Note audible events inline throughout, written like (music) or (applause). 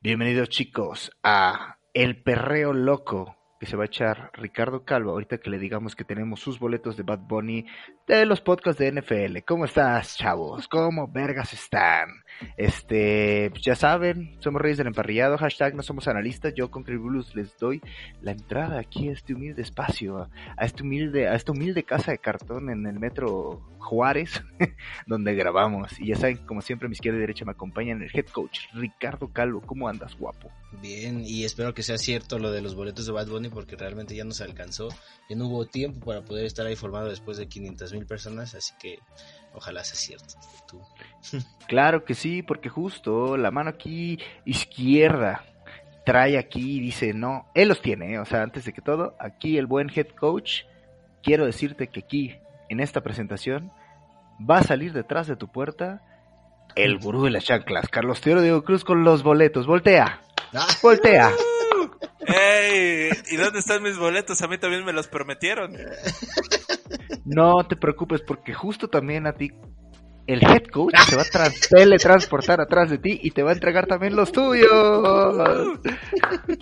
Bienvenidos chicos a El Perreo Loco que se va a echar Ricardo Calvo ahorita que le digamos que tenemos sus boletos de Bad Bunny de los podcasts de NFL. ¿Cómo estás, chavos? ¿Cómo vergas están? Este, pues ya saben, somos Reyes del Emparrillado, hashtag no somos analistas, yo con Cribulus les doy la entrada aquí a este humilde espacio, a este humilde, a esta humilde casa de cartón en el metro Juárez, (laughs) donde grabamos. Y ya saben, como siempre, a mi izquierda y derecha me acompañan el head coach Ricardo Calvo. ¿Cómo andas, guapo? Bien, y espero que sea cierto lo de los boletos de Bad Bunny porque realmente ya no se alcanzó, ya no hubo tiempo para poder estar ahí formado después de 500 mil personas, así que ojalá sea cierto. Tú. (laughs) Claro que sí, porque justo la mano aquí izquierda trae aquí y dice, no, él los tiene, ¿eh? o sea, antes de que todo, aquí el buen head coach, quiero decirte que aquí, en esta presentación, va a salir detrás de tu puerta el gurú de las chanclas, Carlos Teodoro Diego Cruz con los boletos, voltea, voltea. ¡Ey! ¿Y dónde están mis boletos? A mí también me los prometieron. (laughs) No te preocupes porque justo también a ti el head coach se va a trans (laughs) teletransportar atrás de ti y te va a entregar también los tuyos.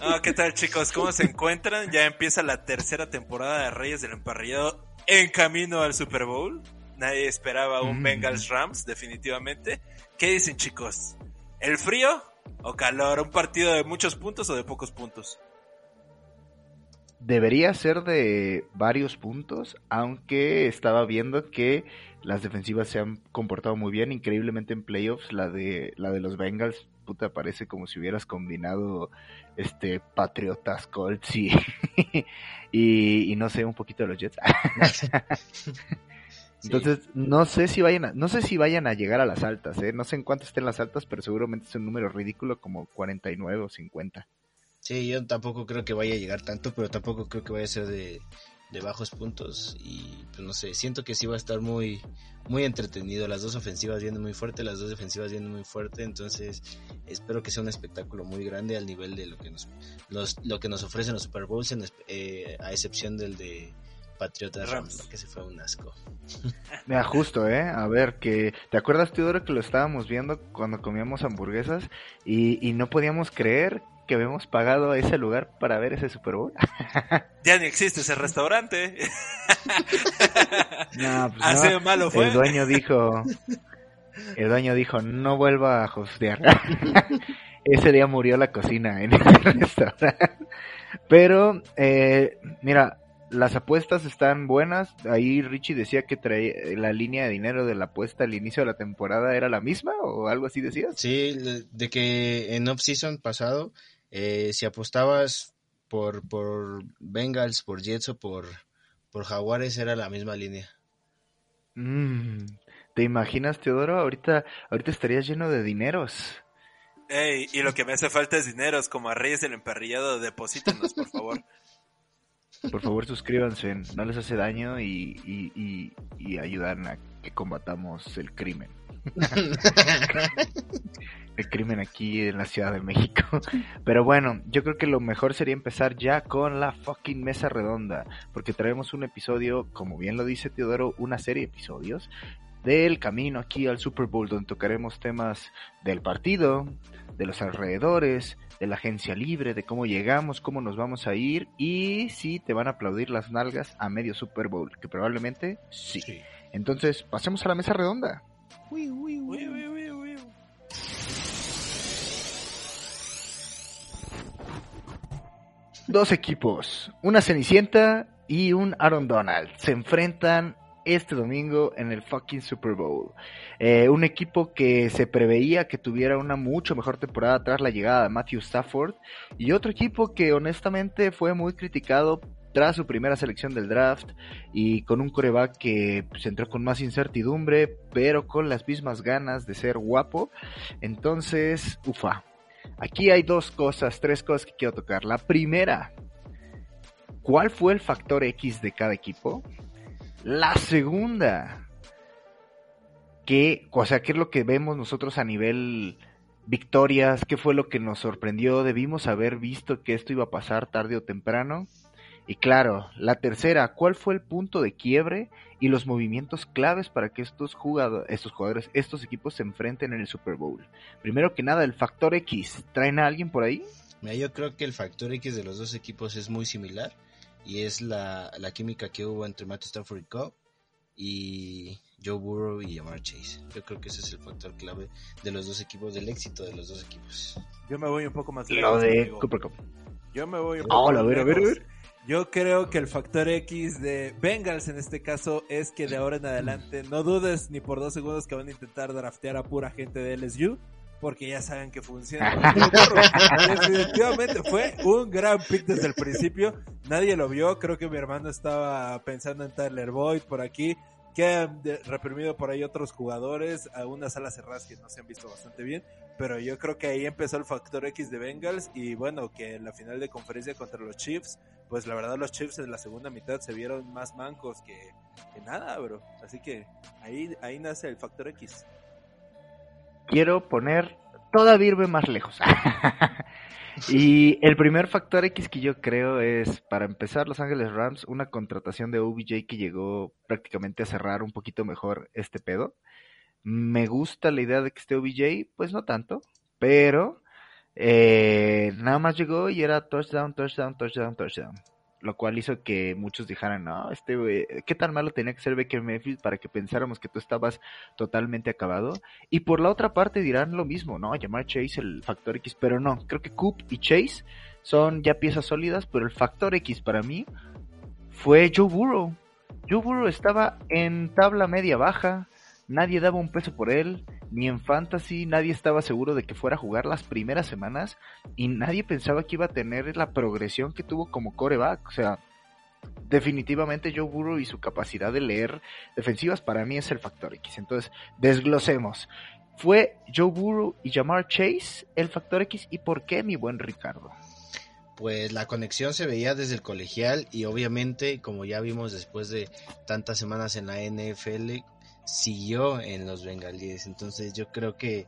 Ah, ¿Qué tal chicos? ¿Cómo se encuentran? Ya empieza la tercera temporada de Reyes del Emparrillado en camino al Super Bowl. Nadie esperaba un Mm. Bengals Rams, definitivamente. ¿Qué dicen chicos? ¿El frío o calor? ¿Un partido de muchos puntos o de pocos puntos? Debería ser de varios puntos, aunque estaba viendo que las defensivas se han comportado muy bien, increíblemente en playoffs, la de la de los Bengals, puta, parece como si hubieras combinado este Patriotas, Colts y, (laughs) y, y no sé, un poquito de los Jets. (laughs) Entonces, no sé si vayan a, no sé si vayan a llegar a las altas, ¿eh? No sé en cuánto estén las altas, pero seguramente es un número ridículo como 49 o 50. Sí, yo tampoco creo que vaya a llegar tanto, pero tampoco creo que vaya a ser de, de bajos puntos. Y pues no sé, siento que sí va a estar muy, muy entretenido. Las dos ofensivas vienen muy fuerte, las dos defensivas vienen muy fuerte. Entonces espero que sea un espectáculo muy grande al nivel de lo que nos, los, lo que nos ofrecen los Super Bowls, en, eh, a excepción del de Patriotas Rams, Rams. que se fue un asco. (laughs) Mira, justo, ¿eh? A ver, que... ¿Te acuerdas, Teodoro, que lo estábamos viendo cuando comíamos hamburguesas y, y no podíamos creer que habíamos pagado a ese lugar para ver ese Super Bowl? (laughs) Ya ni existe ese restaurante. (laughs) No, pues Así no. malo fue. El dueño dijo... El dueño dijo, no vuelva a hostear. (laughs) ese día murió la cocina en ese restaurante. Pero, eh, mira, las apuestas están buenas. Ahí Richie decía que traía la línea de dinero de la apuesta al inicio de la temporada era la misma o algo así decías. Sí, de que en off-season pasado, eh, si apostabas por, por Bengals, por Jets o por, por Jaguares, era la misma línea. Mm, ¿Te imaginas, Teodoro? Ahorita, ahorita estarías lleno de dineros. Ey, y lo que me hace falta es dinero, es como a Reyes del Emparrillado, deposítenos, por favor. (laughs) Por favor, suscríbanse, no les hace daño y, y, y, y ayudan a que combatamos el crimen. (laughs) el crimen aquí en la Ciudad de México. Pero bueno, yo creo que lo mejor sería empezar ya con la fucking mesa redonda, porque traemos un episodio, como bien lo dice Teodoro, una serie de episodios del camino aquí al Super Bowl, donde tocaremos temas del partido, de los alrededores, de la agencia libre, de cómo llegamos, cómo nos vamos a ir y si te van a aplaudir las nalgas a medio Super Bowl, que probablemente sí. Entonces, pasemos a la mesa redonda. Uy, uy, uy, uy. Dos equipos, una Cenicienta y un Aaron Donald, se enfrentan este domingo en el fucking Super Bowl. Eh, un equipo que se preveía que tuviera una mucho mejor temporada tras la llegada de Matthew Stafford y otro equipo que honestamente fue muy criticado tras su primera selección del draft y con un coreback que pues, entró con más incertidumbre pero con las mismas ganas de ser guapo. Entonces, ufa. Aquí hay dos cosas, tres cosas que quiero tocar. La primera, ¿cuál fue el factor X de cada equipo? La segunda, ¿qué, o sea, qué es lo que vemos nosotros a nivel victorias, qué fue lo que nos sorprendió, debimos haber visto que esto iba a pasar tarde o temprano. Y claro, la tercera, ¿cuál fue el punto de quiebre y los movimientos claves para que estos jugadores, estos jugadores, estos equipos se enfrenten en el Super Bowl? Primero que nada, el factor X. ¿Traen a alguien por ahí? Mira, yo creo que el factor X de los dos equipos es muy similar y es la, la química que hubo entre Matt Stafford y Cobb y Joe Burrow y Jamar Chase. Yo creo que ese es el factor clave de los dos equipos, del éxito de los dos equipos. Yo me voy un poco más Lo lejos. de amigo. Cooper Cup. Yo me voy un Ah, poco hola, a más ver, a ver, a lejos. ver. Yo creo que el factor X de Bengals en este caso es que de ahora en adelante no dudes ni por dos segundos que van a intentar draftear a pura gente de LSU porque ya saben que funciona. (laughs) Definitivamente fue un gran pick desde el principio. Nadie lo vio. Creo que mi hermano estaba pensando en Tyler Boyd por aquí. Que han de- reprimido por ahí otros jugadores. A unas alas cerradas que no se han visto bastante bien. Pero yo creo que ahí empezó el factor X de Bengals. Y bueno, que en la final de conferencia contra los Chiefs. Pues la verdad, los Chiefs en la segunda mitad se vieron más mancos que, que nada, bro. Así que ahí, ahí nace el factor X. Quiero poner todavía irme más lejos. (laughs) y el primer factor X que yo creo es, para empezar, Los Ángeles Rams, una contratación de OBJ que llegó prácticamente a cerrar un poquito mejor este pedo. Me gusta la idea de que esté OBJ, pues no tanto, pero eh, nada más llegó y era touchdown, touchdown, touchdown, touchdown. Lo cual hizo que muchos dijeran, no, este güey, ¿qué tan malo tenía que ser Baker Mayfield para que pensáramos que tú estabas totalmente acabado? Y por la otra parte dirán lo mismo, ¿no? Llamar Chase el factor X, pero no, creo que Coop y Chase son ya piezas sólidas, pero el factor X para mí fue Joe Burrow. Joe Burrow estaba en tabla media baja, nadie daba un peso por él, ni en fantasy, nadie estaba seguro de que fuera a jugar las primeras semanas y nadie pensaba que iba a tener la progresión que tuvo como coreback, o sea, definitivamente Joe Burrow y su capacidad de leer defensivas para mí es el factor X. Entonces, desglosemos. ¿Fue Joe Burrow y Jamar Chase el factor X? ¿Y por qué, mi buen Ricardo? Pues la conexión se veía desde el colegial y obviamente, como ya vimos después de tantas semanas en la NFL, siguió en los bengalíes. Entonces yo creo que,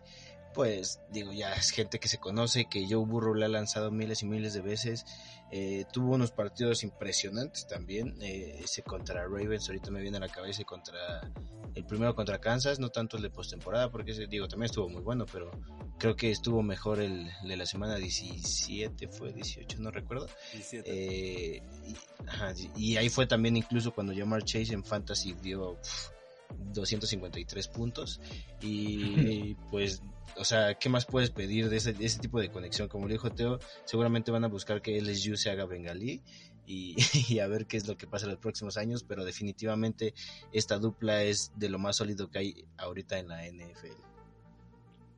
pues digo, ya es gente que se conoce, que Joe Burrow le ha lanzado miles y miles de veces. Eh, tuvo unos partidos impresionantes también. Eh, ese contra Ravens, ahorita me viene a la cabeza, y contra el primero contra Kansas, no tanto el de postemporada, porque ese, digo, también estuvo muy bueno, pero creo que estuvo mejor el de la semana 17, fue 18, no recuerdo. 17. Eh, y, ajá, y ahí fue también incluso cuando Jamar Chase en Fantasy dio uf, 253 puntos. Y pues, o sea, ¿qué más puedes pedir de ese, de ese tipo de conexión? Como dijo Teo, seguramente van a buscar que LSU se haga bengalí. Y, (laughs) y a ver qué es lo que pasa en los próximos años, pero definitivamente esta dupla es de lo más sólido que hay ahorita en la NFL.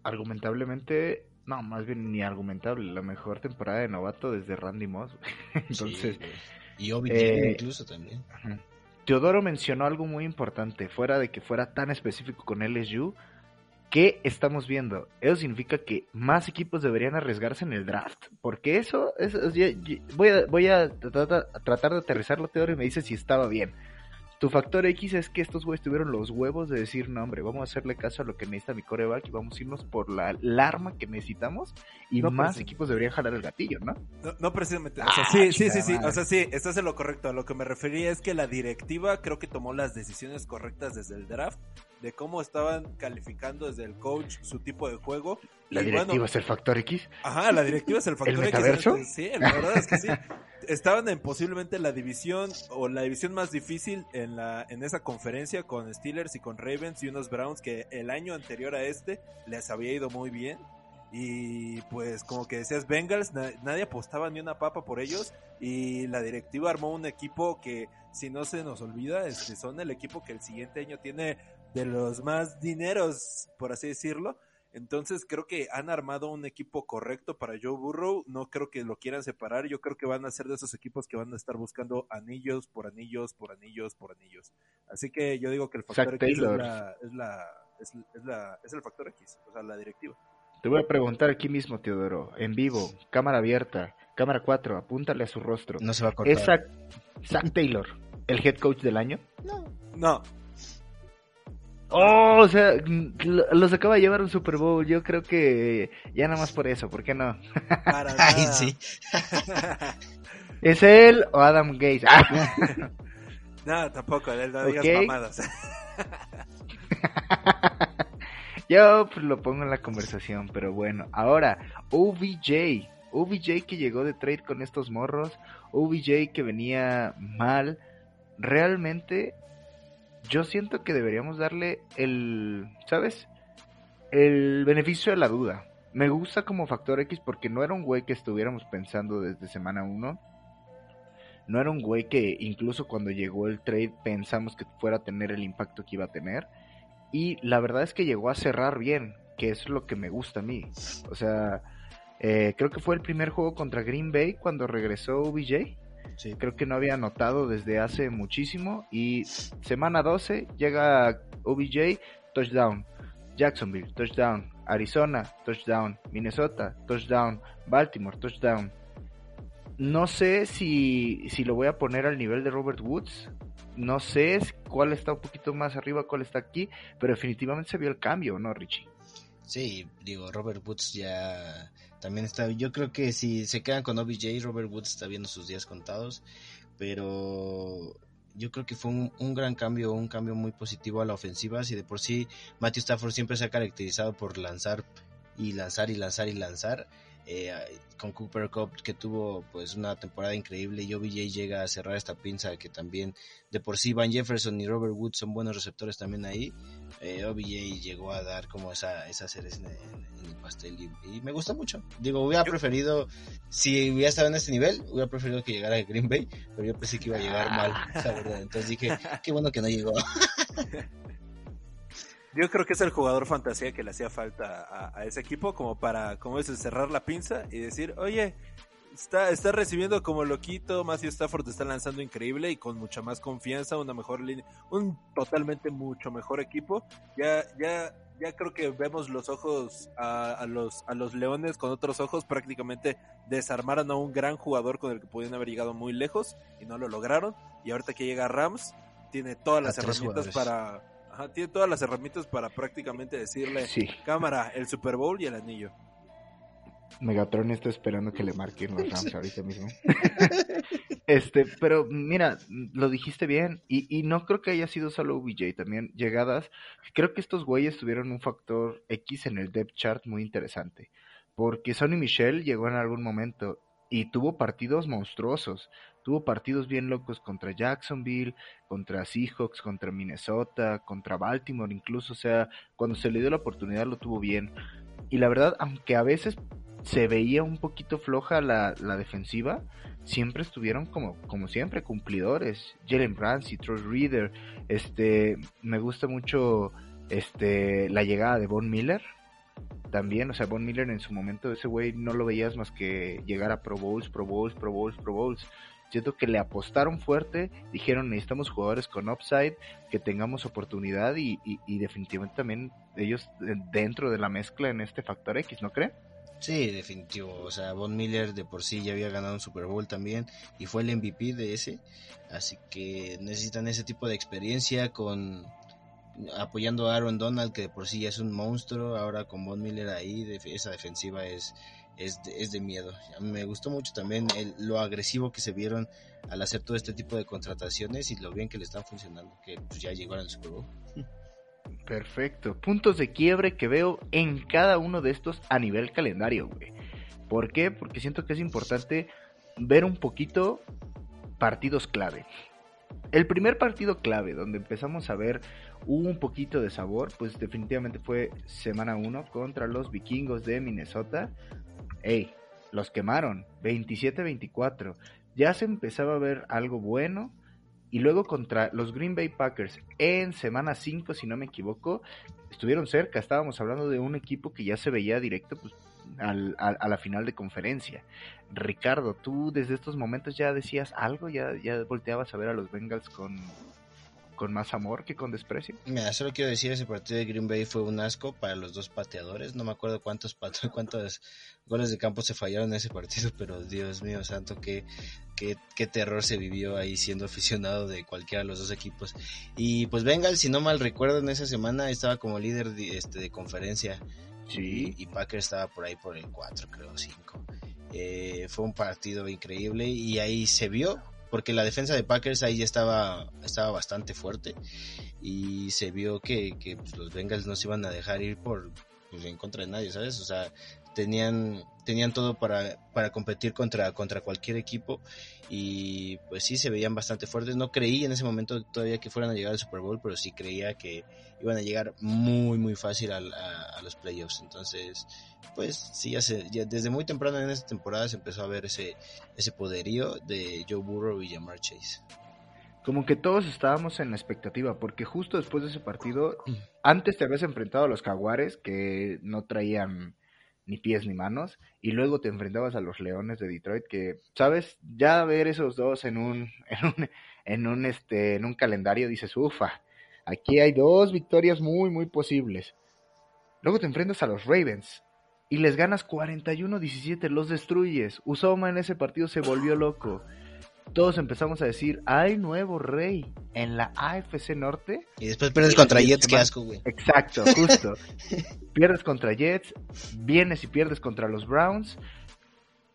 Argumentablemente, no, más bien ni argumentable, la mejor temporada de novato desde Randy Moss. (laughs) Entonces, Sí, y OBJ eh, incluso también. Ajá. Teodoro mencionó algo muy importante, fuera de que fuera tan específico con LSU, ¿qué estamos viendo? Eso significa que más equipos deberían arriesgarse en el draft, porque eso, eso voy a, voy tratar, a tratar de aterrizarlo, Teodoro, y me dice si estaba bien. Tu factor X es que estos güeyes tuvieron los huevos de decir, no hombre, vamos a hacerle caso a lo que necesita mi coreback y vamos a irnos por la, la arma que necesitamos y No, más pues equipos deberían jalar el gatillo, ¿no? No, no precisamente. O Ah, sí, sí, sí, sí. O sea, sí, estás en lo correcto. A lo que me refería es que la directiva creo que tomó las decisiones correctas desde el draft de cómo estaban calificando desde el coach su tipo de juego. La directiva bueno, es el factor X. Ajá, la directiva es el (laughs) factor X metaverso? Sí, la verdad es que sí. (laughs) Estaban en posiblemente la división o la división más difícil en la en esa conferencia con Steelers y con Ravens y unos Browns que el año anterior a este les había ido muy bien. Y pues como que decías Bengals, na- nadie apostaba ni una papa por ellos y la directiva armó un equipo que si no se nos olvida, este son el equipo que el siguiente año tiene de los más dineros, por así decirlo. Entonces creo que han armado un equipo correcto para Joe Burrow. No creo que lo quieran separar. Yo creo que van a ser de esos equipos que van a estar buscando anillos por anillos por anillos por anillos. Así que yo digo que el factor X es, la, es, la, es, es la- es el factor X, o sea, la directiva. Te voy a preguntar aquí mismo, Teodoro, en vivo, cámara abierta, cámara 4, apúntale a su rostro. No se va a cortar. ¿Es Zach, Zach Taylor el head coach del año? No, Oh, o sea, lo- los acaba de llevar a un Super Bowl. Yo creo que ya nada más por eso, ¿por qué no? Para (laughs) Ay, sí. (laughs) ¿Es él o Adam Gates? Ah. (laughs) no, tampoco, no digas Ok. mamadas. Yo pues, lo pongo en la conversación, pero bueno. Ahora, OBJ. OBJ que llegó de trade con estos morros. OBJ que venía mal. Realmente, yo siento que deberíamos darle el. ¿Sabes? El beneficio de la duda. Me gusta como factor X porque no era un güey que estuviéramos pensando desde semana 1. No era un güey que incluso cuando llegó el trade pensamos que fuera a tener el impacto que iba a tener. Y la verdad es que llegó a cerrar bien, que es lo que me gusta a mí. O sea, eh, creo que fue el primer juego contra Green Bay cuando regresó OBJ. Creo que no había anotado desde hace muchísimo. Y semana 12 llega OBJ, touchdown. Jacksonville, touchdown. Arizona, touchdown. Minnesota, touchdown. Baltimore, touchdown. No sé si, si lo voy a poner al nivel de Robert Woods. No sé cuál está un poquito más arriba, cuál está aquí. Pero definitivamente se vio el cambio, ¿no, Richie? Sí, digo, Robert Woods ya también está. Yo creo que si se quedan con OBJ, Robert Woods está viendo sus días contados. Pero yo creo que fue un, un gran cambio, un cambio muy positivo a la ofensiva. Si de por sí Matthew Stafford siempre se ha caracterizado por lanzar y lanzar y lanzar y lanzar. Eh, con Cooper Cup que tuvo pues una temporada increíble y OBJ llega a cerrar esta pinza que también de por sí Van Jefferson y Robert Woods son buenos receptores también ahí eh, OBJ llegó a dar como esa, esa cereza en, en- en el pastel y, y me gustó mucho. Digo, hubiera preferido, si hubiera estado en este nivel, hubiera preferido que llegara a Green Bay, pero yo pensé que iba a llegar mal, la verdad. Entonces dije, (laughs) qué bueno que no llegó. (laughs) Yo creo que es el jugador fantasía que le hacía falta a, a ese equipo como para, como es, cerrar la pinza y decir, oye, está, está recibiendo como loquito, Matthew Stafford está lanzando increíble y con mucha más confianza, una mejor línea, un totalmente mucho mejor equipo. Ya, ya, ya creo que vemos los ojos a, a los, a los leones con otros ojos, prácticamente desarmaron a un gran jugador con el que podían haber llegado muy lejos y no lo lograron. Y ahorita que llega Rams, tiene todas las herramientas jugadores. para Ajá, tiene todas las herramientas para prácticamente decirle, Sí. cámara, el Super Bowl y el anillo. Megatron está esperando que le marquen los Rams (laughs) ahorita mismo. (laughs) este, pero mira, lo dijiste bien. Y, y no creo que haya sido solo OBJ, también llegadas. Creo que estos güeyes tuvieron un factor X en el depth chart muy interesante. Porque Sonny Michel llegó en algún momento y tuvo partidos monstruosos. Tuvo partidos bien locos contra Jacksonville, contra Seahawks, contra Minnesota, contra Baltimore incluso. O sea, cuando se le dio la oportunidad lo tuvo bien. Y la verdad, aunque a veces se veía un poquito floja la, la defensiva, siempre estuvieron como, como siempre, cumplidores. Jalen Ramsey, Troy Reader, este, me gusta mucho este, la llegada de Von Miller. También, o sea, Von Miller en su momento, ese güey no lo veías más que llegar a Pro Bowls, Pro Bowls, Pro Bowls, Pro Bowls. Siento que le apostaron fuerte, dijeron necesitamos jugadores con upside, que tengamos oportunidad y, y, y definitivamente también ellos dentro de la mezcla en este factor X, ¿no creen? Sí, definitivo. O sea, Von Miller de por sí ya había ganado un Super Bowl también y fue el MVP de ese. Así que necesitan ese tipo de experiencia con apoyando a Aaron Donald, que de por sí ya es un monstruo. Ahora con Von Miller ahí, esa defensiva es, es, de, es de miedo. Me gustó mucho también lo agresivo que se vieron al hacer todo este tipo de contrataciones y lo bien que le están funcionando, que pues, ya llegaron al Super. Perfecto. Puntos de quiebre que veo en cada uno de estos a nivel calendario, güey. ¿Por qué? Porque siento que es importante ver un poquito partidos clave. El primer partido clave donde empezamos a ver un poquito de sabor, pues definitivamente fue semana 1 contra los vikingos de Minnesota. Ey, los quemaron, 27-24. Ya se empezaba a ver algo bueno. Y luego contra los Green Bay Packers en semana 5, si no me equivoco, estuvieron cerca. Estábamos hablando de un equipo que ya se veía directo pues, al- a, la final de conferencia. Ricardo, tú desde estos momentos ya decías algo, ya, ya volteabas a ver a los Bengals con, con más amor que con desprecio. Mira, solo quiero decir, ese partido de Green Bay fue un asco para los dos pateadores. No me acuerdo cuántos (laughs) cuántos goles de campo se fallaron en ese partido, pero Dios mío santo, qué, qué, qué terror se vivió ahí siendo aficionado de cualquiera de los dos equipos. Y pues venga, si no mal recuerdo, en esa semana estaba como líder de, este, de conferencia. Sí. Y, Packer estaba por ahí por el 4, creo, 5. Eh, fue un partido increíble y ahí se vio porque la defensa de Packers ahí ya estaba, estaba bastante fuerte y se vio que, que pues, los Bengals no se iban a dejar ir por pues, en contra de nadie, ¿sabes? O sea, tenían tenían todo para, para competir contra, contra cualquier equipo y pues sí se veían bastante fuertes. No creí en ese momento todavía que fueran a llegar al Super Bowl, pero sí creía que iban a llegar muy muy fácil a, a, los playoffs. Entonces, pues sí, ya, se, ya desde muy temprano en esta temporada se empezó a ver ese, ese poderío de Joe Burrow y Jamar Chase. Como que todos estábamos en la expectativa, porque justo después de ese partido, antes te habías enfrentado a los Jaguares que no traían ni pies ni manos, y luego te enfrentabas a los Leones de Detroit, que, sabes, ya ver esos dos en un, (laughs) en un, en un, este, en un calendario, dices, ufa, aquí hay dos victorias muy, muy posibles. Luego te enfrentas a los Ravens, y les ganas 41-17, los destruyes. Usoma en ese partido se volvió loco todos empezamos a decir, hay nuevo rey en la AFC Norte. Y después pierdes contra Jets, qué asco, güey. Exacto, justo. (laughs) pierdes contra Jets, vienes y pierdes contra los Browns.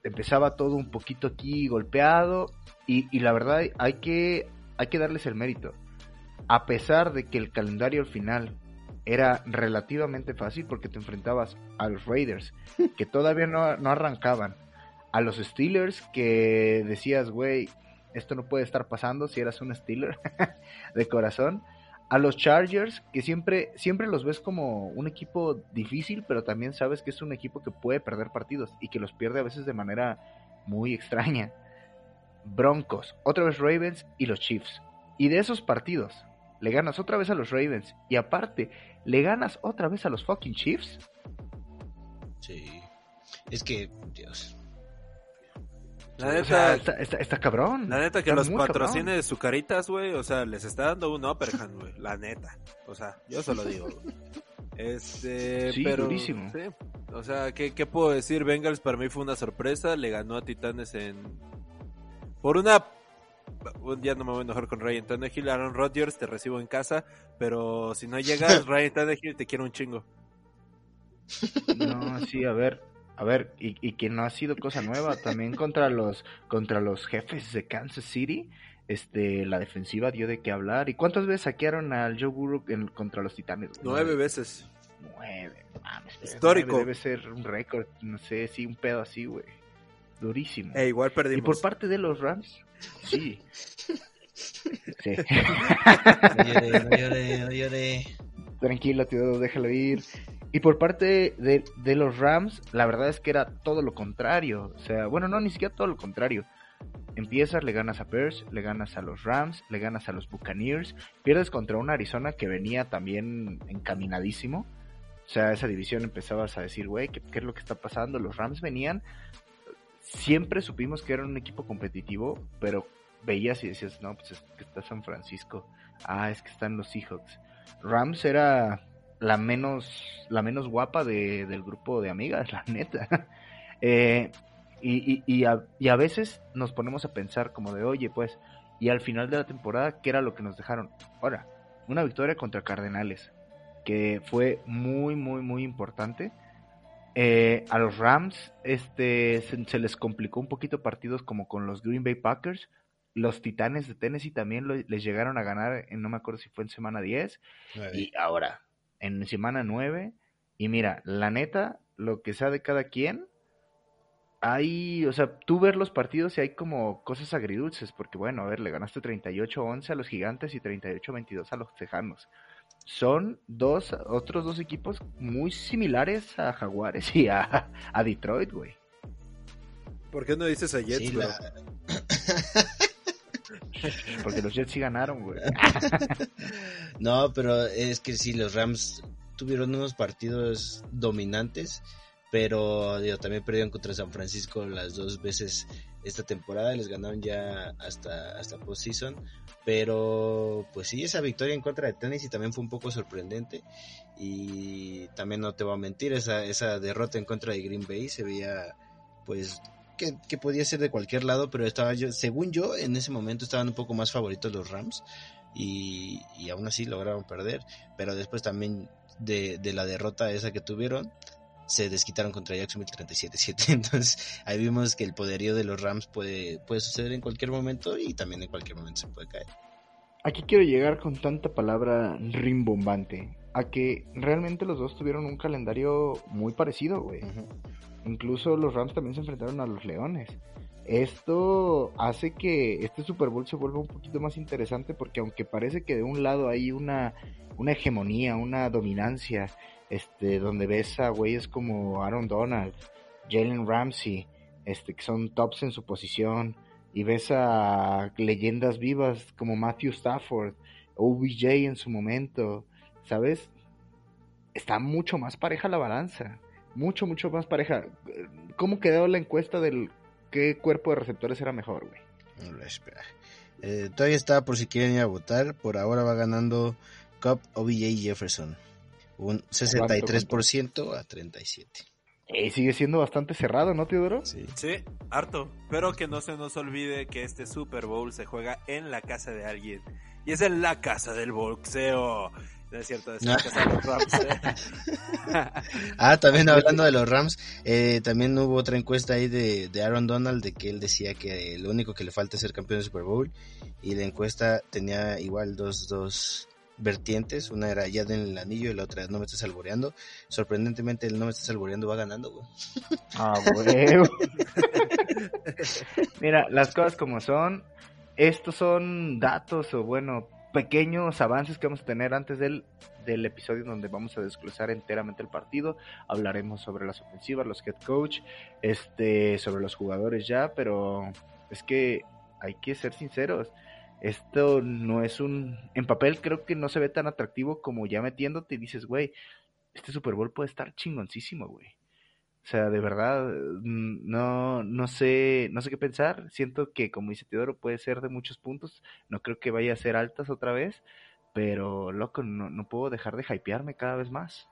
Empezaba todo un poquito aquí golpeado y, y la verdad hay que, hay que darles el mérito. A pesar de que el calendario al final era relativamente fácil porque te enfrentabas a los Raiders, que todavía no, no arrancaban, a los Steelers, que decías, güey, esto no puede estar pasando si eras un Steeler (laughs) de corazón. A los Chargers, que siempre, siempre los ves como un equipo difícil, pero también sabes que es un equipo que puede perder partidos y que los pierde a veces de manera muy extraña. Broncos, otra vez Ravens y los Chiefs. Y de esos partidos, le ganas otra vez a los Ravens y aparte, le ganas otra vez a los fucking Chiefs. Sí. Es que, Dios, la neta, está, cabrón. La neta que los patrocine de Sucaritas, güey, o sea, les está dando un upperhand, güey, la neta. O sea, yo se lo digo. Este, sí, pero, durísimo. Sí. O sea, ¿qué, ¿qué puedo decir? Bengals para mí fue una sorpresa, le ganó a Titanes en... Por una un día no me voy a enojar con Ryan Tannehill, Aaron Rodgers, te recibo en casa, pero si no llegas, (laughs) Ryan Tannehill te quiero un chingo. No, sí, a ver, a ver, y, y, que no ha sido cosa nueva, también contra los, contra los jefes de Kansas City, este, la defensiva dio de qué hablar. ¿Y cuántas veces saquearon al Joe Burrow contra los Titanes? Nueve veces. Nueve, mames. Histórico. debe ser un récord, no sé, sí, un pedo así, güey. Durísimo. E igual perdimos. Y por parte de los Rams, sí. (laughs) sí. No lloré, no lloré, no lloré. Tranquilo, tío, déjalo ir. Y por parte de, de, los Rams, la verdad es que era todo lo contrario. O sea, bueno, no, ni siquiera todo lo contrario. Empiezas, le ganas a Bears, le ganas a los Rams, le ganas a los Buccaneers, pierdes contra una Arizona que venía también encaminadísimo. O sea, esa división empezabas a decir, güey, ¿qué, ¿qué, es lo que está pasando? Los Rams venían, siempre supimos que eran un equipo competitivo, pero veías y decías, no, pues es que está San Francisco, ah, es que están los Seahawks. Rams era la menos, la menos guapa de, del grupo de amigas, la neta. (laughs) eh, y, y, y, a, y, a, veces nos ponemos a pensar como de, oye, pues, y al final de la temporada, ¿qué era lo que nos dejaron? Ahora, una victoria contra Cardenales, que fue muy, muy, muy importante. Eh, a los Rams este, se, se, les complicó un poquito partidos como con los Green Bay Packers. Los Titanes de Tennessee también lo, les llegaron a ganar, en, no me acuerdo si fue en semana 10. Nueve. Y ahora, en semana 9. Y mira, la neta, lo que sea de cada quien, hay, o sea, tú ver los partidos y hay como cosas agridulces, porque bueno, a ver, le ganaste 38-11 a los gigantes y 38-22 a los tejanos. Son dos, otros dos equipos muy similares a Jaguares y a, a Detroit, güey. ¿Por qué no dices a Jets, Sí, bro? la- (laughs) (laughs) Porque los Jets sí ganaron, güey. (laughs) No, pero es que sí, los Rams tuvieron unos partidos dominantes, pero también perdieron contra San Francisco las dos veces esta temporada, les ganaron ya hasta, hasta postseason, pero pues sí, esa victoria en contra de Tennessee también fue un poco sorprendente y también no te voy a mentir, esa, esa derrota en contra de Green Bay se veía pues que, podía ser de cualquier lado, pero estaba yo, según yo, en ese momento estaban un poco más favoritos los Rams y, y aún así lograron perder, pero después también de, de la derrota esa que tuvieron, se desquitaron contra Jacksonville 37-7. (laughs) Entonces ahí vimos que el poderío de los Rams puede, puede suceder en cualquier momento y también en cualquier momento se puede caer. Aquí quiero llegar con tanta palabra rimbombante a que realmente los dos tuvieron un calendario muy parecido, güey. Uh -huh. Incluso los Rams también se enfrentaron a los Leones. Esto hace que este Super Bowl se vuelva un poquito más interesante porque aunque parece que de un lado hay una, una hegemonía, una dominancia, este, donde ves a güeyes como Aaron Donald, Jalen Ramsey, este, que son tops en su posición, y ves a leyendas vivas como Matthew Stafford, OBJ en su momento, ¿sabes? Está mucho más pareja la balanza, mucho, mucho más pareja. ¿Cómo quedó la encuesta del qué cuerpo de receptores era mejor, güey? Eh, todavía está por si quieren ir a votar, por ahora va ganando Cup OBJ Jefferson un 63% a 37. Eh, sigue siendo bastante cerrado, ¿no, Teodoro? Sí. sí, harto. Pero que no se nos olvide que este Super Bowl se juega en la casa de alguien. Y es en la casa del boxeo. No es cierto, es en de los Rams. (laughs) ah, también hablando de los Rams, eh, también hubo otra encuesta ahí de, de, Aaron Donald de que él decía que lo único que le falta es ser campeón de Super Bowl. Y la encuesta tenía igual dos, dos, vertientes, una era ya den el anillo y la otra no me estás alboreando. Sorprendentemente el no me estás alboreando va ganando, güey. Ah, güey. (laughs) Mira, las cosas como son, estos son datos o bueno, pequeños avances que vamos a tener antes del, del episodio donde vamos a desglosar enteramente el partido. Hablaremos sobre las ofensivas, los head coach, este, sobre los jugadores ya, pero es que hay que ser sinceros esto no es un... En papel creo que no se ve tan atractivo como ya metiéndote y dices, güey, este Super Bowl puede estar chingoncísimo, güey. O sea, de verdad, no, no sé, no sé qué pensar. Siento que, como dice Teodoro, puede ser de muchos puntos. No creo que vaya a ser altas otra vez. Pero, loco, no, no puedo dejar de hypearme cada vez más.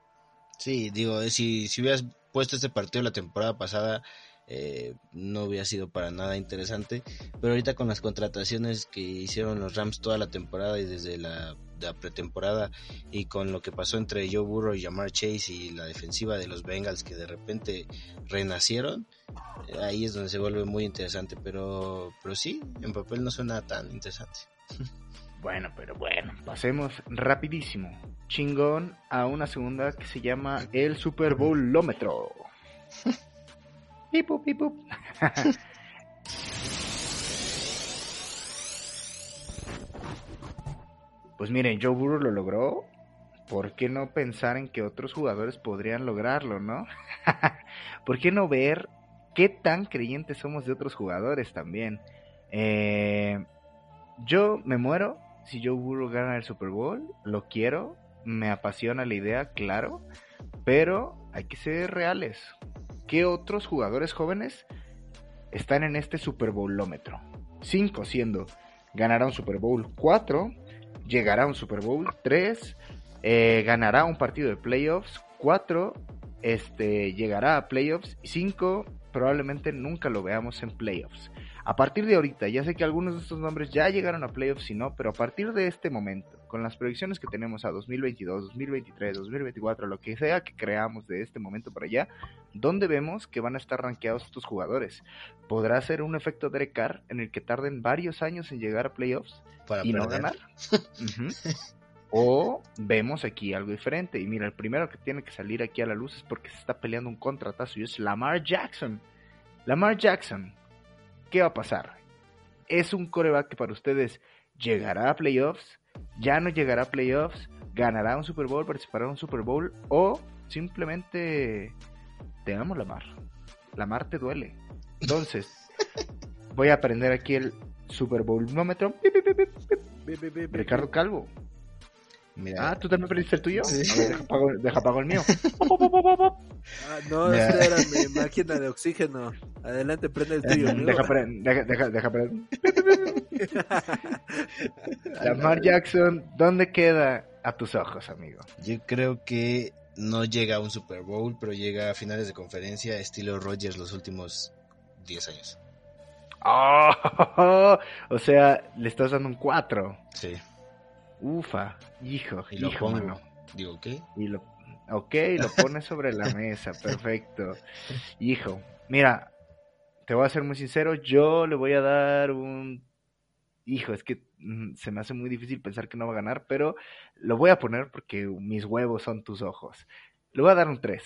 Sí, digo, si, si hubieras puesto este partido la temporada pasada, eh, no hubiera sido para nada interesante. Pero ahorita con las contrataciones que hicieron los Rams toda la temporada y desde la, la, pretemporada y con lo que pasó entre Joe Burrow y Jamar Chase y la defensiva de los Bengals que de repente renacieron, eh, ahí es donde se vuelve muy interesante. Pero, pero sí, en papel no suena tan interesante. (laughs) Bueno, pero bueno, pasemos rapidísimo, chingón, a una segunda que se llama el Super Bowlómetro. (laughs) Pipup, pipup. (laughs) pues miren, Joe Burrow lo logró. ¿Por qué no pensar en que otros jugadores podrían lograrlo, no? (laughs) ¿Por qué no ver qué tan creyentes somos de otros jugadores también? Eh, yo me muero si Joe Burrow gana el Super Bowl. Lo quiero. Me apasiona la idea, claro. Pero hay que ser reales. ¿Qué otros jugadores jóvenes están en este Super Bowlómetro? 5 siendo ganará un Super Bowl 4, llegará a un Super Bowl 3, eh, ganará un partido de playoffs 4, este, llegará a playoffs 5, probablemente nunca lo veamos en playoffs. A partir de ahorita, ya sé que algunos de estos nombres ya llegaron a playoffs y no, pero a partir de este momento, con las proyecciones que tenemos a 2022, 2023, 2024, lo que sea que creamos de este momento para allá, ¿dónde vemos que van a estar rankeados estos jugadores? ¿Podrá ser un efecto Derek Carr en el que tarden varios años en llegar a playoffs para y perder. no ganar? uh (laughs) -huh. O vemos aquí algo diferente. Y mira, el primero que tiene que salir aquí a la luz es porque se está peleando un contratazo y es Lamar Jackson. Lamar Jackson, ¿qué va a pasar? ¿Es un coreback que para ustedes llegará a playoffs? ¿Ya no llegará a playoffs? ¿Ganará un Super Bowl? ¿Participará en un Super Bowl? ¿O simplemente te amo Lamar? Lamar te duele. Entonces, (laughs) voy a aprender aquí el Super Bowl-nómetro. Ricardo Calvo. Mira, Ah, ¿tú también perdiste el tuyo? Sí. A ver, deja, pago, deja pago el mío. (laughs) Ah, no, Ya. esta era mi máquina de oxígeno. Adelante, prende el tuyo. (laughs) Deja, deja, deja, deja pre- (laughs) Lamar Jackson, ¿dónde queda a tus ojos, amigo? Yo creo que no llega a un Super Bowl, pero llega a finales de conferencia estilo Rodgers los últimos 10 años. Oh, (laughs) o sea, le estás dando un 4. Sí. Ufa, hijo, Y lo hijo, pongo. mano. Digo, ¿qué? Y lo, ok, lo pones sobre la mesa, (laughs) perfecto. Hijo, mira, te voy a ser muy sincero, yo le voy a dar un... Hijo, es que mm, se me hace muy difícil pensar que no va a ganar, pero lo voy a poner porque mis huevos son tus ojos. Le voy a dar un 3.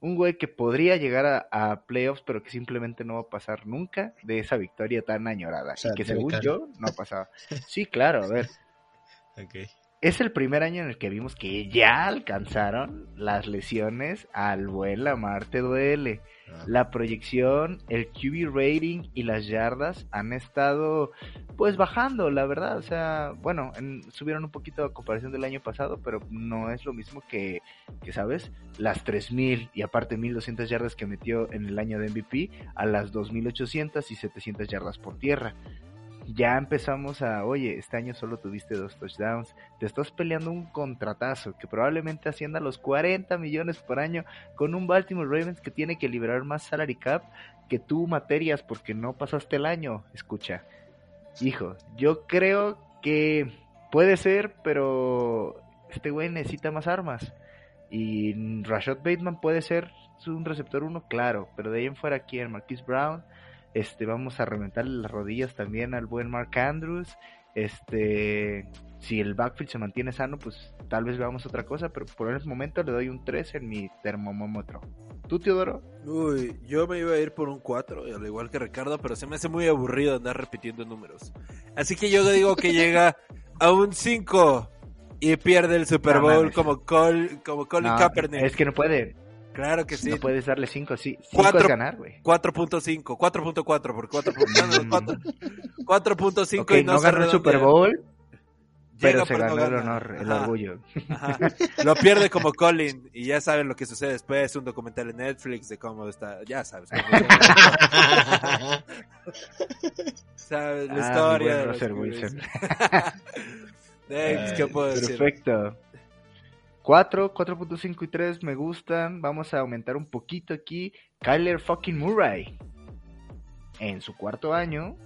Un güey que podría llegar a, a playoffs, pero que simplemente no va a pasar nunca de esa victoria tan añorada. O sea, y que según yo, no ha pasado. (laughs) Sí, claro, a ver Ok. Es el primer año en el que vimos que ya alcanzaron las lesiones al buen Lamar te duele. Ah. La proyección, el QB rating y las yardas han estado pues bajando, la verdad. O sea, bueno, en- subieron un poquito a comparación del año pasado, pero no es lo mismo que, que ¿sabes? Las 3000 y aparte 1200 yardas que metió en el año de MVP a las 2800 y 700 yardas por tierra. Ya empezamos a, oye, este año solo tuviste dos touchdowns, te estás peleando un contratazo que probablemente ascienda los 40 millones por año con un Baltimore Ravens que tiene que liberar más salary cap que tú materias porque no pasaste el año. Escucha, hijo, yo creo que puede ser, pero este güey necesita más armas. Y Rashad Bateman puede ser un receptor uno, claro, pero de ahí en fuera aquí en Marquise Brown, este, vamos a reventarle las rodillas también al buen Mark Andrews. Este, si el backfield se mantiene sano, pues tal vez veamos otra cosa, pero por el momento le doy un 3 en mi termómetro. ¿Tú, Teodoro? Uy, yo me iba a ir por un 4, al igual que Ricardo, pero se me hace muy aburrido andar repitiendo números. Así que yo digo que llega a un 5 y pierde el Super Bowl como, Col, como Colin No, Kaepernick. es que no puede. Claro que sí. No puedes darle 5, sí. 5 Cuatro- es ganar, güey. 4.5, 4.4 por 4. no, no, cuatro- 4.5 (laughs) Ok, y no, no ganó el. Super Bowl, pero se pero no ganó el honor, el Ajá, orgullo. ajá. (laughs) Lo pierde como Colin y ya saben lo que sucede después, un documental en Netflix de cómo está, ya sabes. cómo- (laughs) sabes la Ah, historia. buen de Russell. Wilson. Next, ¿Qué puedo decir? Perfecto. 4, 4.5 y 3 me gustan. Vamos a aumentar un poquito aquí. Kyler fucking Murray. En su cuarto año.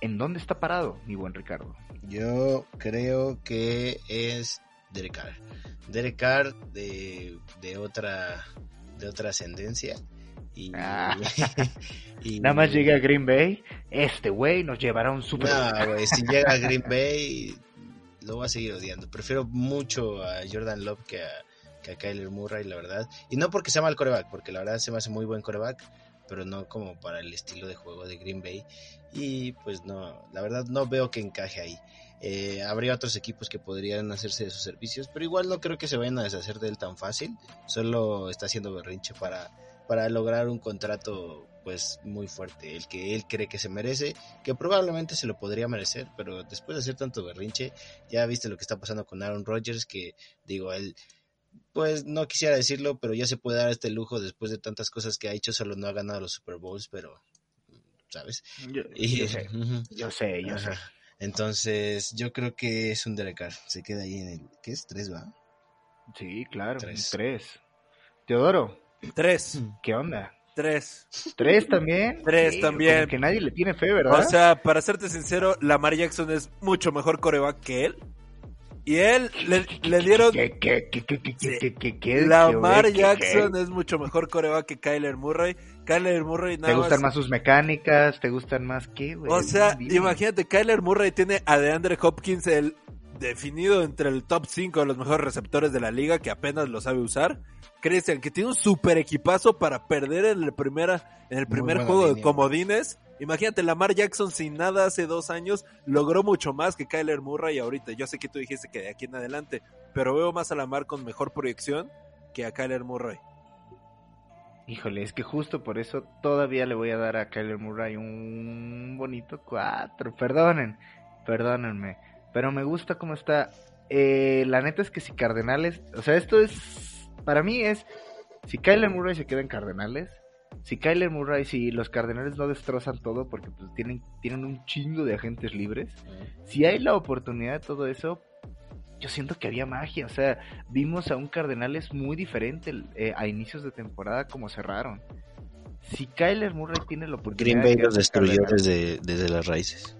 ¿En dónde está parado, mi buen Ricardo? Yo creo que es Derek Carr. Derek Carr de, de otra de otra ascendencia. Y, Ah. (laughs) y- (laughs) Nada más llega a Green Bay. Este güey nos llevará un Super. No, güey, si llega a (laughs) Green Bay, lo voy a seguir odiando. Prefiero mucho a Jordan Love que a, que a Kyler Murray, la verdad. Y no porque sea mal coreback, porque la verdad se me hace muy buen coreback, pero no como para el estilo de juego de Green Bay. Y pues no, la verdad no veo que encaje ahí. Eh, habría otros equipos que podrían hacerse de sus servicios, pero igual no creo que se vayan a deshacer de él tan fácil. Solo está haciendo berrinche para, para lograr un contrato pues muy fuerte, el que él cree que se merece, que probablemente se lo podría merecer, pero después de hacer tanto berrinche, ya viste lo que está pasando con Aaron Rodgers, que digo, él pues no quisiera decirlo, pero ya se puede dar este lujo después de tantas cosas que ha hecho, solo no ha ganado los Super Bowls, pero ¿sabes? Yo, Y- yo sé, (laughs) yo sé, yo sé. Ajá. Entonces, yo creo que es un Derek Carr. Se queda ahí en el. ¿Qué es? ¿Tres, va? Sí, claro. Tres. 3. Teodoro, Tres, ¿qué onda? Tres. ¿Tres también? Tres sí, también. Que nadie le tiene fe, ¿verdad? O sea, para serte sincero, Lamar Jackson es mucho mejor coreback que él. Y él le, le dieron. Lamar Jackson es mucho mejor coreback que Kyler Murray. Kyler Murray nada ¿Te gustan más... más sus mecánicas? ¿Te gustan más qué, güey? O sea, imagínate, Kyler Murray tiene a DeAndre Hopkins, el definido entre el top 5 de los mejores receptores de la liga que apenas lo sabe usar. Christian, que tiene un super equipazo para perder en el primera, en el primer juego de comodines. Imagínate, Lamar Jackson sin nada hace dos años logró mucho más que Kyler Murray ahorita. Yo sé que tú dijiste que de aquí en adelante, pero veo más a Lamar con mejor proyección que a Kyler Murray. Híjole, es que justo por eso todavía le voy a dar a Kyler Murray un bonito 4. Perdonen, perdónenme. Pero me gusta cómo está. Eh, la neta es que si Cardenales. O sea, esto es. Para mí es Si Kyler Murray se queda en Cardenales, si Kyler Murray, si los Cardenales no destrozan todo porque pues, tienen, tienen un chingo de agentes libres, si hay la oportunidad de todo eso, yo siento que había magia. O sea, vimos a un Cardenales muy diferente eh, a inicios de temporada como cerraron. Si Kyler Murray tiene la oportunidad... Green Bay los destruyó desde, desde las raíces.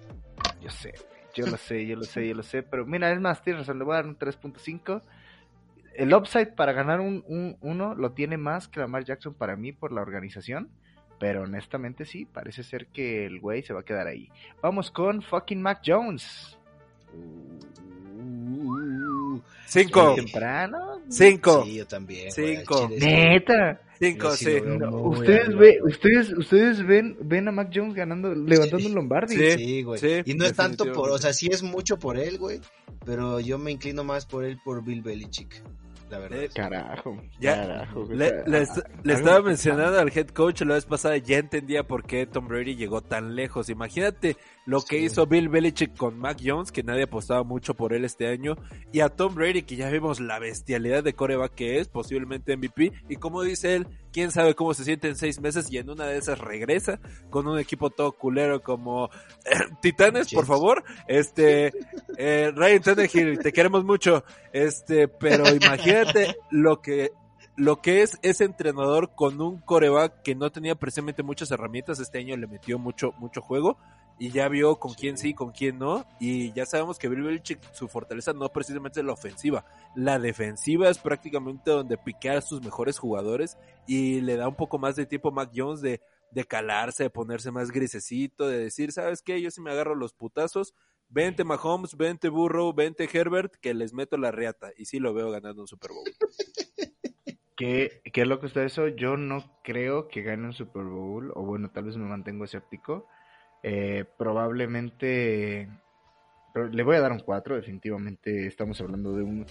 Yo sé, yo lo sé, yo lo sé, yo lo sé. Pero mira, es más, tienes razón, le voy a dar un 3.5 el upside para ganar un, un, uno lo tiene más que Lamar Jackson para mí por la organización. Pero honestamente sí, parece ser que el güey se va a quedar ahí. Vamos con fucking Mac Jones. Cinco. Temprano. Cinco. Sí, yo también. Cinco. Neta. Cinco, sí. ustedes, ve, ustedes, ustedes ven, ven a Mac Jones ganando, levantando un Lombardi. Sí, Sí, güey. sí, y no es tanto por, o sea, sí es mucho por él, güey. Pero yo me inclino más por él por Bill Belichick. La verdad. Eh, Carajo. Ya, carajo. Le, le estaba mencionando al head coach la vez pasada, ya entendía por qué Tom Brady llegó tan lejos. Imagínate lo que Sí. hizo Bill Belichick con Mac Jones, que nadie apostaba mucho por él este año, y a Tom Brady, que ya vimos la bestialidad de coreback que es, posiblemente MVP, y como dice él, quién sabe cómo se siente en seis meses, y en una de esas regresa con un equipo todo culero como (laughs) Titanes, por favor. Este, eh, Ryan Tannehill, te queremos mucho. Este, pero imagínate lo que lo que es ese entrenador con un coreback que no tenía precisamente muchas herramientas, este año le metió mucho, mucho juego y ya vio con quién sí, con quién no, y ya sabemos que Bill Belichick, su fortaleza no precisamente es la ofensiva, la defensiva es prácticamente donde piquea a sus mejores jugadores y le da un poco más de tiempo a Mac Jones de, de calarse, de ponerse más grisecito, de decir, ¿sabes qué? Yo sí me agarro los putazos, vente Mahomes, vente Burrow, vente Herbert, que les meto la reata, y sí lo veo ganando un Super Bowl. (laughs) ¿Qué, qué loco está eso? Yo no creo que gane un Super Bowl, o bueno, tal vez me mantengo escéptico. Eh, probablemente pero le voy a dar un 4, definitivamente estamos hablando de un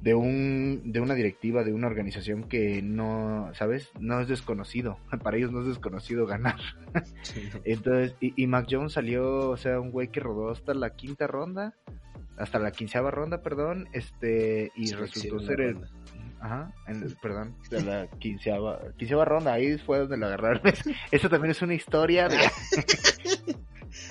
de un de una directiva, de una organización que no, ¿sabes? No es desconocido. (laughs) Para ellos no es desconocido ganar. (laughs) Sí. Entonces, y, y Mac Jones salió, o sea, un güey que rodó hasta la quinta ronda, hasta la quinceava ronda, perdón, este, y resultó ser el, ronda. Ajá, en perdón, (laughs) de la quinceava, quinceava ronda, ahí fue donde lo agarraron. Eso también es una historia de...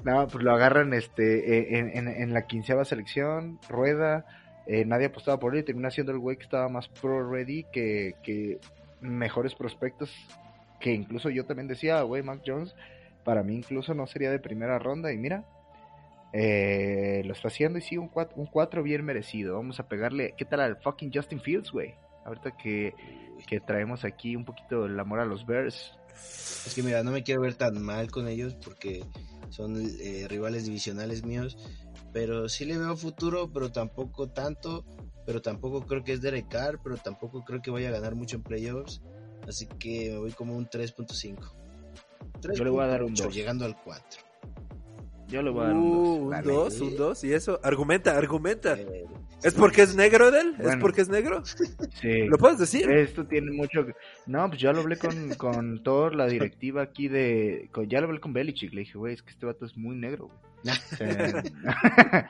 no, pues lo agarran este eh, en, en, en la quinceava selección, rueda, eh, nadie apostaba por él y termina siendo el güey que estaba más pro ready que, que mejores prospectos, que incluso yo también decía, güey, Mac Jones, para mí incluso no sería de primera ronda y mira, eh, lo está haciendo y sí, un 4 un cuatro bien merecido. Vamos a pegarle, ¿qué tal al fucking Justin Fields, güey? Ahorita que, que traemos aquí un poquito el amor a los Bears. Es que mira, no me quiero ver tan mal con ellos porque son eh, rivales divisionales míos. Pero sí le veo futuro, pero tampoco tanto. Pero tampoco creo que es Derek Carr, pero tampoco creo que vaya a ganar mucho en playoffs. Así que me voy como un 3.5. Yo le voy a dar un 3.8, dos. Llegando al 4. Yo le voy a dar Uh, un un dos. 2, Dale. un 2, y eso, argumenta, argumenta. Eh, ¿Es porque es negro, Del? ¿Es Bueno. porque es negro? (laughs) Sí. ¿Lo puedes decir? Esto tiene mucho... que- No, pues ya lo hablé con, con toda la directiva aquí de... con- ya lo hablé con Belichick. Le dije, güey, es que este vato es muy negro, güey. O sea, (laughs)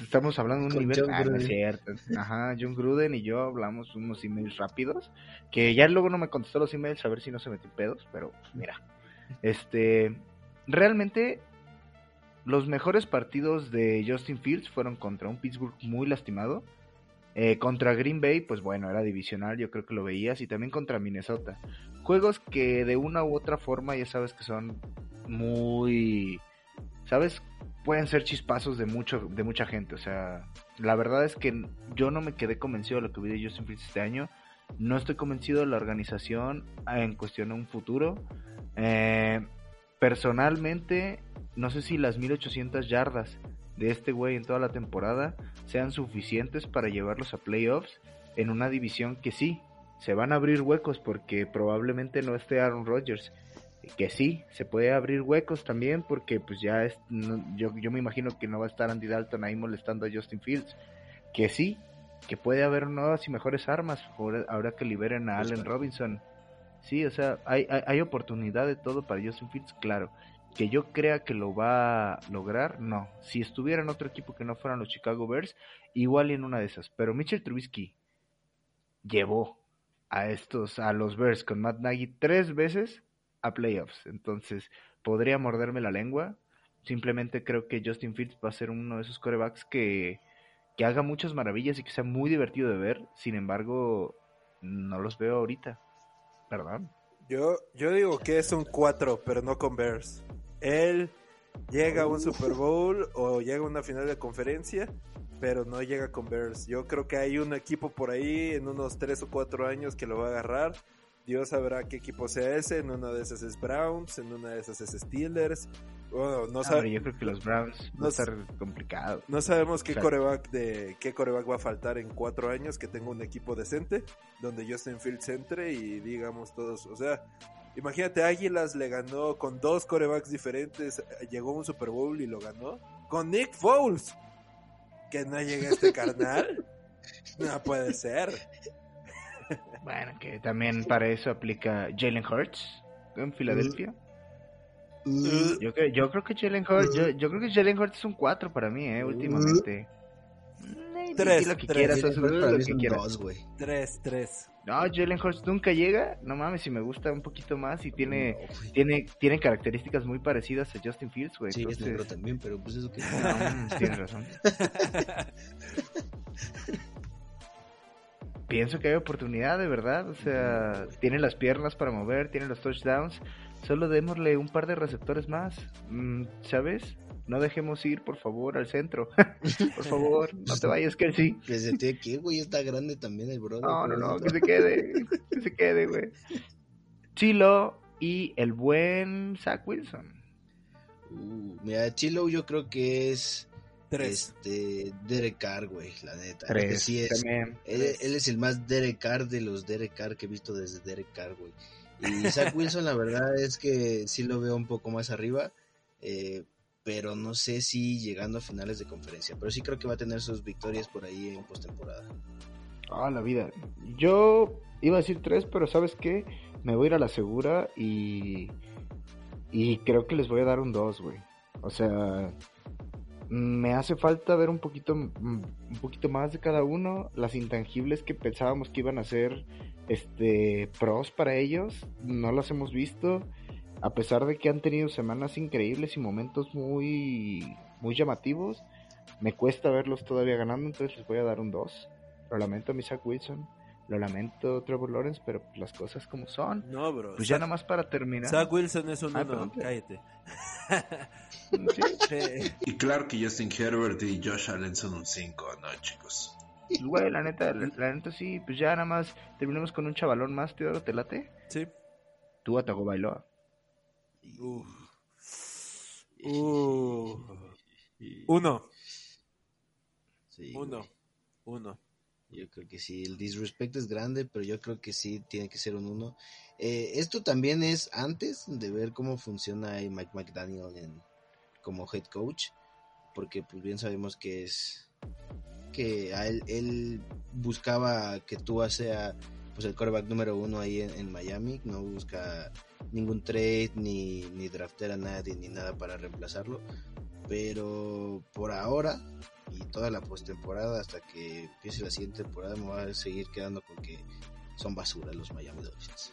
Estamos hablando de un Con nivel... John Ah, no es cierto. Ajá, John Gruden y yo hablamos unos emails rápidos. Que ya luego no me contestó los emails a ver si no se metió en pedos. Pero mira. Este... Realmente... Los mejores partidos de Justin Fields fueron contra un Pittsburgh muy lastimado. Eh, contra Green Bay, pues bueno, era divisional, yo creo que lo veías. Y también contra Minnesota. Juegos que de una u otra forma ya sabes que son muy... ¿Sabes? Pueden ser chispazos de, mucho, de mucha gente. O sea, la verdad es que yo no me quedé convencido de lo que vi de Justin Fields este año. No estoy convencido de la organización en cuestión a un futuro. Eh, personalmente, no sé si las 1800 yardas de este güey en toda la temporada sean suficientes para llevarlos a playoffs en una división que sí, se van a abrir huecos porque probablemente no esté Aaron Rodgers. Que sí, se puede abrir huecos también porque pues ya es, no- yo, yo me imagino que no va a estar Andy Dalton ahí molestando a Justin Fields. Que sí, que puede haber nuevas y mejores armas ahora, que liberen a Allen. Robinson. Sí, o sea, hay, hay, hay oportunidad de todo para Justin Fields, claro. Que yo crea que lo va a lograr, no. Si estuviera en otro equipo que no fueran los Chicago Bears, igual en una de esas. Pero Mitchell Trubisky llevó, a estos, a los Bears con Matt Nagy tres veces a playoffs. Entonces, podría morderme la lengua. Simplemente creo que Justin Fields va a ser uno de esos corebacks que, que haga muchas maravillas y que sea muy divertido de ver. Sin embargo, no los veo ahorita. Perdón. Yo, yo digo que es un 4, pero no con Bears. Él llega a un Super Bowl o llega a una final de conferencia, pero no llega con Bears. Yo creo que hay un equipo por ahí en unos 3 o 4 años que lo va a agarrar. Dios sabrá qué equipo sea ese. En una de esas es Browns, en una de esas es Steelers. Bueno, no Ah, yo creo que los Browns no va a estar complicado. No sabemos qué Claro. coreback de qué coreback va a faltar en cuatro años que tenga un equipo decente donde Justin Fields entre y digamos todos, o sea, imagínate Águilas le ganó con dos corebacks diferentes, llegó a un Super Bowl y lo ganó con Nick Foles. Que no llegue este carnal. (laughs) No puede ser. Bueno, que también para eso aplica Jalen Hurts en Filadelfia. Uh, Yo, creo- yo creo que Jalen Hurts, yo, yo creo que Jalen Hurts es un 4 para mí, eh, últimamente. Mm, Tres, di lo que tres. quieras, Jalen haz Hurts lo para mí que es un quieras. dos, güey. Tres, tres. No, Jalen Hurts nunca llega. No mames, si me gusta un poquito más y tiene No, tiene tiene características muy parecidas a Justin Fields, güey. Sí, es negro entonces- también, pero pues eso que... (laughs) No, tienes razón. (laughs) Pienso que hay oportunidad, de verdad. O sea, tiene las piernas para mover, tiene los touchdowns. Solo démosle un par de receptores más. Mm, ¿Sabes? No dejemos ir, por favor, al centro. (laughs) por favor, no te vayas, que sí. Que se ir, güey, está grande también el brother. No, no, no, que se quede. Que se quede, güey. Chilo y el buen Zach Wilson. Uh, mira, Chilo yo creo que es... Tres. Este, Derek Carr, güey, la neta. Tres. Sí es. También. Él, él es el más Derek Carr de los Derek Carr que he visto desde Derek Carr, güey. Y Zach (laughs) Wilson, la verdad es que sí lo veo un poco más arriba, eh, pero no sé si llegando a finales de conferencia. Pero sí creo que va a tener sus victorias por ahí en postemporada. Ah, la vida. Yo iba a decir tres, pero ¿sabes qué? Me voy a ir a la segura y. Y creo que les voy a dar un dos, güey. O sea. Me hace falta ver un poquito, un poquito más de cada uno. Las intangibles que pensábamos que iban a ser este, pros para ellos, no las hemos visto. A pesar de que han tenido semanas increíbles y momentos muy, muy llamativos, me cuesta verlos todavía ganando, entonces les voy a dar un 2. Lo lamento, mi Zach Wilson. Lo lamento, Trevor Lawrence, pero pues, las cosas como son. No, bro. Pues ya Zach- nada más para terminar. Zach Wilson es un Ah, uno, cállate. (laughs) Sí. Y claro que Justin Herbert y Josh Allen son un 5, ¿no, chicos? pues, güey, la neta, la, la neta sí, pues ya nada más terminemos con un chavalón más, Teodoro, ¿te late? Sí. Tú, Atago Bailoa. Uf. Uh. Uno. Sí, Uno. güey. Uno. Yo creo que sí, el disrespect es grande, pero yo creo que sí tiene que ser un uno. Eh, esto también es antes de ver cómo funciona Mike McDaniel en, como head coach, porque pues bien sabemos que es que a él, él buscaba que Tua sea pues el quarterback número uno ahí en, en Miami, no busca ningún trade ni, ni draftear a nadie ni nada para reemplazarlo, pero por ahora y toda la postemporada hasta que empiece la siguiente temporada me voy a seguir quedando con que son basura los Miami Dolphins.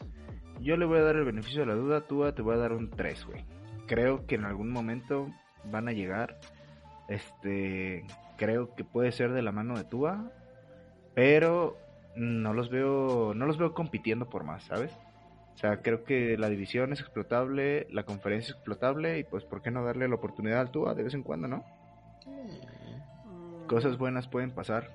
Yo le voy a dar el beneficio de la duda, tú te voy a dar un 3, güey. Creo que en algún momento van a llegar. Este, creo que puede ser de la mano de Tua, pero no los veo, no los veo compitiendo por más, ¿sabes? O sea, creo que la división es explotable, la conferencia es explotable y pues ¿por qué no darle la oportunidad al Tua de vez en cuando, no? Cosas buenas pueden pasar.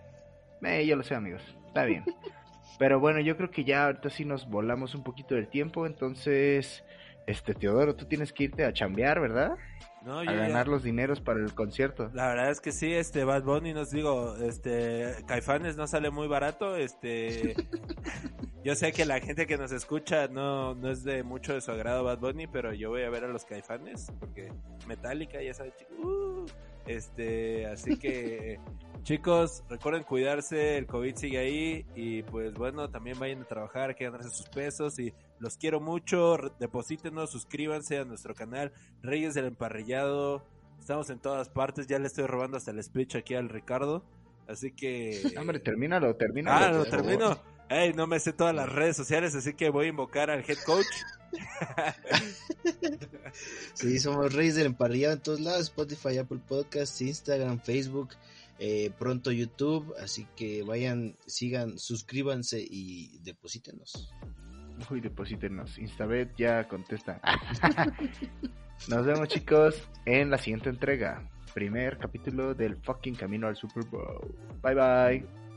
Eh, yo lo sé, amigos. Está bien. (laughs) Pero bueno, yo creo que ya ahorita sí nos volamos un poquito del tiempo. Entonces, este Teodoro, tú tienes que irte a chambear, ¿verdad? No, A yo ya- ganar los dineros para el concierto. La verdad es que sí, este Bad Bunny nos digo, este Caifanes no sale muy barato, este (laughs) yo sé que la gente que nos escucha no, no es de mucho de su agrado Bad Bunny, pero yo voy a ver a los Caifanes porque Metallica ya sabe, chico, uh, este, así que (laughs) chicos, recuerden cuidarse, el COVID sigue ahí y pues bueno, también vayan a trabajar, que ganarse sus pesos y los quiero mucho, deposítenos, suscríbanse a nuestro canal Reyes del Emparrillado. Estamos en todas partes, ya le estoy robando hasta el speech aquí al Ricardo. Así que. (laughs) Hombre, termínalo, termínalo. ah, lo favor. Termino. Ey, no me sé todas las redes sociales, así que voy a invocar al head coach. (laughs) Sí, somos Reyes del Emparrillado en todos lados, Spotify, Apple Podcasts, Instagram, Facebook, eh, pronto YouTube, así que vayan, sigan, suscríbanse y deposítenos. Uy, deposítenos. Instabet ya contesta. (laughs) Nos vemos, chicos, en la siguiente entrega. Primer capítulo del fucking camino al Super Bowl. Bye bye.